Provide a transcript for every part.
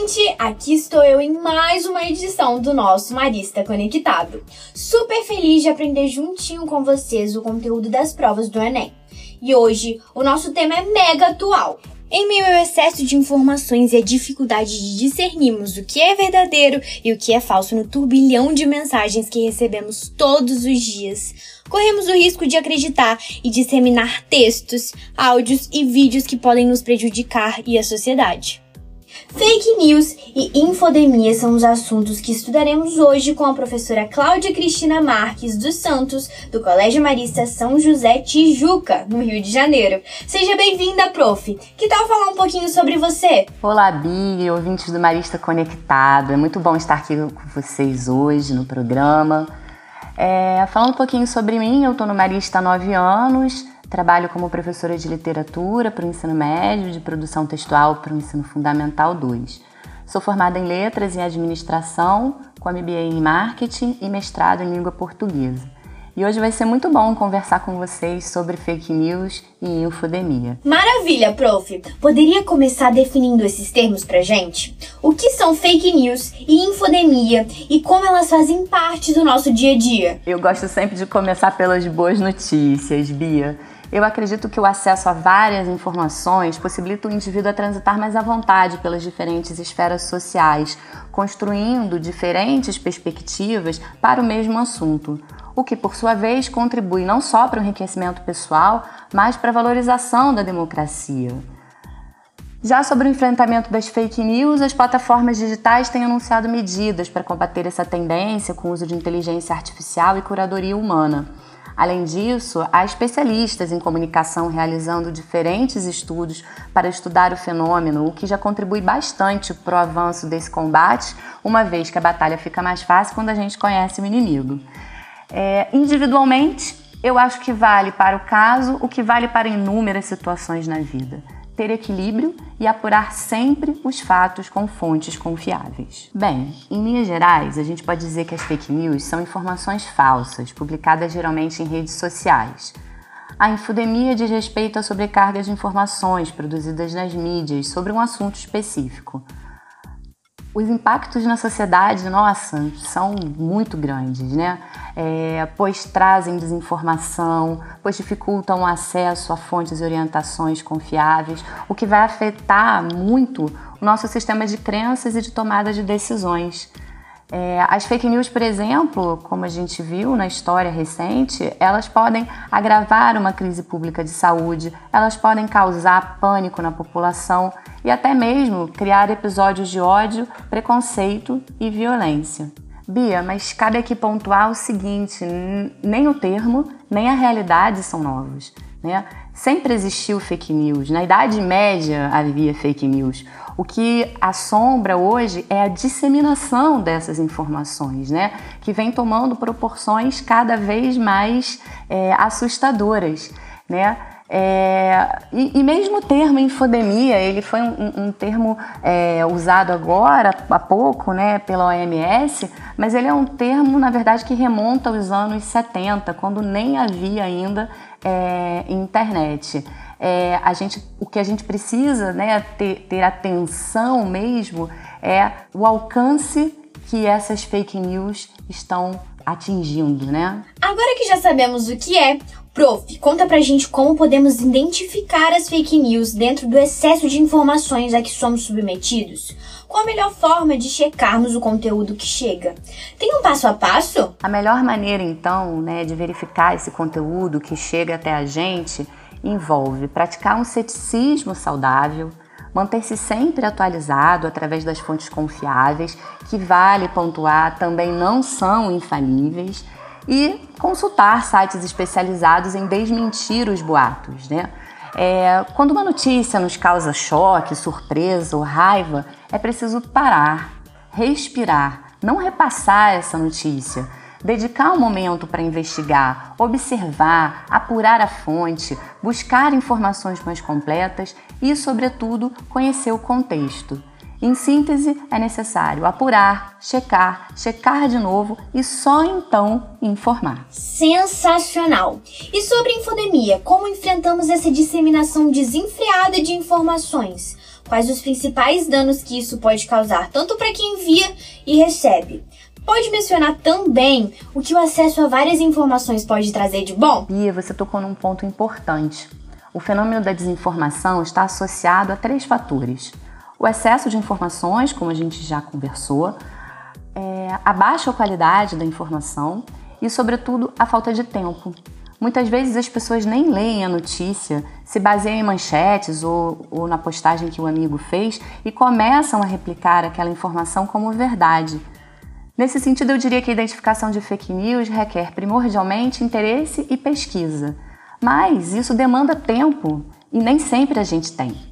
gente! Aqui estou eu em mais uma edição do nosso Marista Conectado. Super feliz de aprender juntinho com vocês o conteúdo das provas do Enem. E hoje o nosso tema é mega atual. Em meio ao excesso de informações e a dificuldade de discernirmos o que é verdadeiro e o que é falso no turbilhão de mensagens que recebemos todos os dias, corremos o risco de acreditar e disseminar textos, áudios e vídeos que podem nos prejudicar e a sociedade. Fake news e infodemia são os assuntos que estudaremos hoje com a professora Cláudia Cristina Marques dos Santos, do Colégio Marista São José Tijuca, no Rio de Janeiro. Seja bem-vinda, prof. Que tal falar um pouquinho sobre você? Olá, Bi, ouvintes do Marista Conectado. É muito bom estar aqui com vocês hoje no programa. É, falando um pouquinho sobre mim, eu estou no Marista há nove anos, trabalho como professora de literatura para o ensino médio, de produção textual para o ensino fundamental 2. Sou formada em letras e administração, com MBA em marketing e mestrado em língua portuguesa. E hoje vai ser muito bom conversar com vocês sobre fake news e infodemia. Maravilha, prof! Poderia começar definindo esses termos pra gente? O que são fake news e infodemia e como elas fazem parte do nosso dia a dia? Eu gosto sempre de começar pelas boas notícias, Bia. Eu acredito que o acesso a várias informações possibilita o indivíduo a transitar mais à vontade pelas diferentes esferas sociais, construindo diferentes perspectivas para o mesmo assunto o que, por sua vez, contribui não só para o enriquecimento pessoal, mas para a valorização da democracia. Já sobre o enfrentamento das fake news, as plataformas digitais têm anunciado medidas para combater essa tendência com o uso de inteligência artificial e curadoria humana. Além disso, há especialistas em comunicação realizando diferentes estudos para estudar o fenômeno, o que já contribui bastante para o avanço desse combate, uma vez que a batalha fica mais fácil quando a gente conhece o inimigo. É, individualmente, eu acho que vale para o caso o que vale para inúmeras situações na vida. Ter equilíbrio e apurar sempre os fatos com fontes confiáveis. Bem, em linhas gerais, a gente pode dizer que as fake news são informações falsas, publicadas geralmente em redes sociais. A infodemia diz respeito à sobrecarga de informações produzidas nas mídias sobre um assunto específico. Os impactos na sociedade, nossa, são muito grandes, né? É, pois trazem desinformação, pois dificultam o acesso a fontes e orientações confiáveis, o que vai afetar muito o nosso sistema de crenças e de tomada de decisões. É, as fake news, por exemplo, como a gente viu na história recente, elas podem agravar uma crise pública de saúde, elas podem causar pânico na população e até mesmo criar episódios de ódio, preconceito e violência. Bia, mas cabe aqui pontuar o seguinte: nem o termo, nem a realidade são novos. Né? Sempre existiu fake news. Na Idade Média havia fake news. O que assombra hoje é a disseminação dessas informações, né? Que vem tomando proporções cada vez mais é, assustadoras, né? É, e, e, mesmo o termo infodemia, ele foi um, um termo é, usado agora, há pouco, né, pela OMS, mas ele é um termo, na verdade, que remonta aos anos 70, quando nem havia ainda é, internet. É, a gente, o que a gente precisa né, ter, ter atenção mesmo é o alcance que essas fake news estão atingindo, né? Agora que já sabemos o que é, Prof, conta pra gente como podemos identificar as fake news dentro do excesso de informações a que somos submetidos. Qual a melhor forma de checarmos o conteúdo que chega? Tem um passo a passo? A melhor maneira, então, né, de verificar esse conteúdo que chega até a gente envolve praticar um ceticismo saudável, manter-se sempre atualizado através das fontes confiáveis, que vale pontuar também não são infalíveis, e consultar sites especializados em desmentir os boatos. Né? É, quando uma notícia nos causa choque, surpresa ou raiva, é preciso parar, respirar, não repassar essa notícia dedicar um momento para investigar, observar, apurar a fonte, buscar informações mais completas e, sobretudo, conhecer o contexto. Em síntese, é necessário apurar, checar, checar de novo e só então informar. Sensacional! E sobre infodemia, como enfrentamos essa disseminação desenfreada de informações? Quais os principais danos que isso pode causar, tanto para quem envia e recebe? Pode mencionar também o que o acesso a várias informações pode trazer de bom? Bia, você tocou num ponto importante. O fenômeno da desinformação está associado a três fatores o excesso de informações, como a gente já conversou, é, a baixa qualidade da informação e, sobretudo, a falta de tempo. Muitas vezes as pessoas nem leem a notícia, se baseiam em manchetes ou, ou, na postagem que o amigo fez e começam a replicar aquela informação como verdade. Nesse sentido, eu diria que a identificação de fake news requer primordialmente interesse e pesquisa, mas isso demanda tempo e nem sempre a gente tem.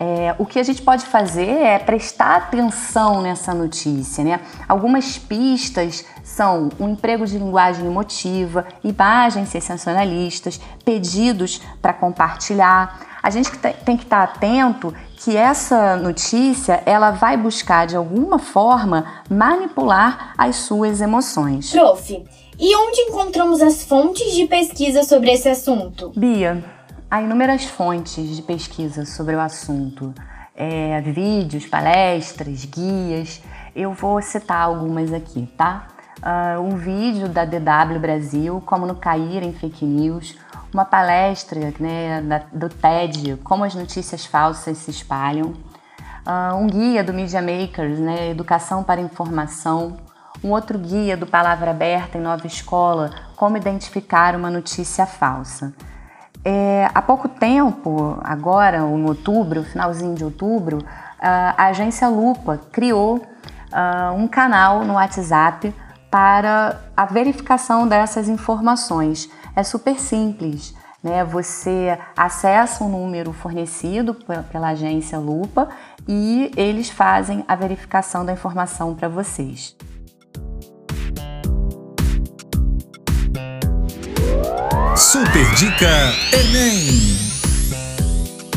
É, o que a gente pode fazer é prestar atenção nessa notícia. Né? Algumas pistas são um emprego de linguagem emotiva, imagens sensacionalistas, pedidos para compartilhar. A gente tem que estar atento que essa notícia ela vai buscar de alguma forma manipular as suas emoções. Prof, e onde encontramos as fontes de pesquisa sobre esse assunto? Bia, Há inúmeras fontes de pesquisa sobre o assunto, é, vídeos, palestras, guias. Eu vou citar algumas aqui, tá? Uh, um vídeo da DW Brasil, como no cair em fake news, uma palestra né, do TED, como as notícias falsas se espalham, uh, um guia do Media Makers, né, Educação para Informação, um outro guia do Palavra Aberta em Nova Escola, como identificar uma notícia falsa. É, há pouco tempo, agora em outubro, finalzinho de outubro, a agência Lupa criou uh, um canal no WhatsApp para a verificação dessas informações. É super simples. Né? Você acessa um número fornecido pela agência Lupa e eles fazem a verificação da informação para vocês. Super Dica Enem.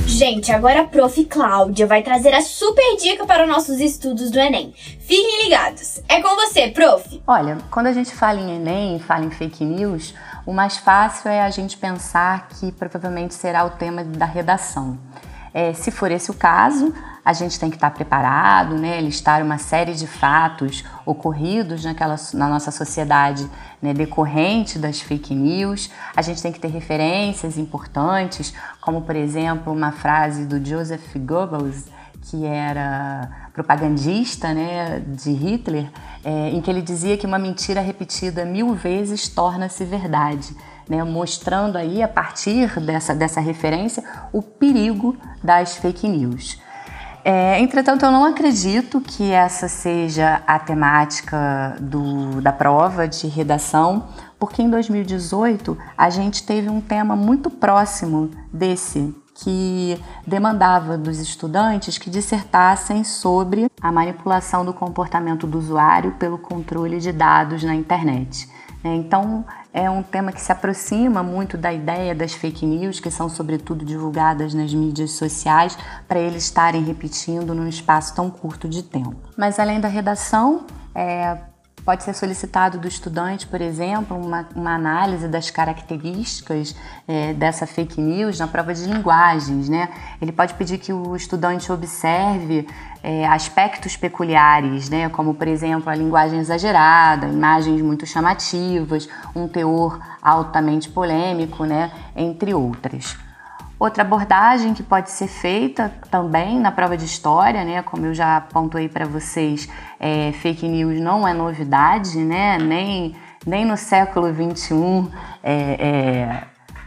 Gente, agora a Prof. Cláudia vai trazer a super dica para os nossos estudos do Enem. Fiquem ligados. É com você, Prof. Olha, quando a gente fala em Enem, fala em fake news, o mais fácil é a gente pensar que provavelmente será o tema da redação. É, se for esse o caso, a gente tem que estar preparado, né, listar uma série de fatos ocorridos naquela, na nossa sociedade né, decorrente das fake news. A gente tem que ter referências importantes, como por exemplo uma frase do Joseph Goebbels, que era propagandista né, de Hitler, é, em que ele dizia que uma mentira repetida mil vezes torna-se verdade né, mostrando aí a partir dessa, dessa referência o perigo das fake news. É, entretanto, eu não acredito que essa seja a temática do, da prova de redação, porque em 2018 a gente teve um tema muito próximo desse, que demandava dos estudantes que dissertassem sobre a manipulação do comportamento do usuário pelo controle de dados na internet. Né? Então, é um tema que se aproxima muito da ideia das fake news, que são sobretudo divulgadas nas mídias sociais, para eles estarem repetindo num espaço tão curto de tempo. Mas além da redação, é, Pode ser solicitado do estudante, por exemplo, uma, uma análise das características é, dessa fake news na prova de linguagens. Né? Ele pode pedir que o estudante observe é, aspectos peculiares, né? como, por exemplo, a linguagem exagerada, imagens muito chamativas, um teor altamente polêmico, né? entre outras. Outra abordagem que pode ser feita também na prova de história, né, como eu já pontuei para vocês, é, fake news não é novidade, né, nem, nem no século XXI é, é,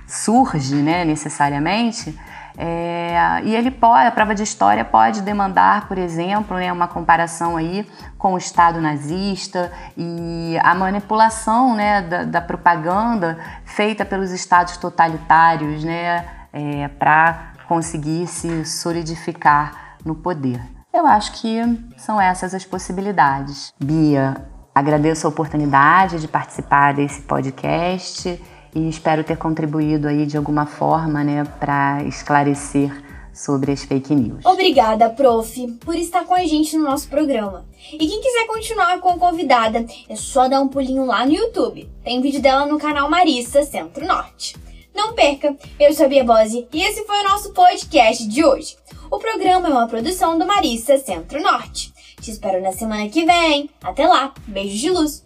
surge né, necessariamente. É, e ele pode, a prova de história pode demandar, por exemplo, né, uma comparação aí com o Estado nazista e a manipulação né, da, da propaganda feita pelos estados totalitários, né, é, para conseguir se solidificar no poder. Eu acho que são essas as possibilidades. Bia, agradeço a oportunidade de participar desse podcast e espero ter contribuído aí de alguma forma, né, para esclarecer sobre as fake news. Obrigada, prof, por estar com a gente no nosso programa. E quem quiser continuar com a convidada, é só dar um pulinho lá no YouTube. Tem vídeo dela no canal Marissa Centro-Norte. Não perca, eu sou a Bia Bose e esse foi o nosso podcast de hoje. O programa é uma produção do Marissa Centro-Norte. Te espero na semana que vem. Até lá, beijos de luz.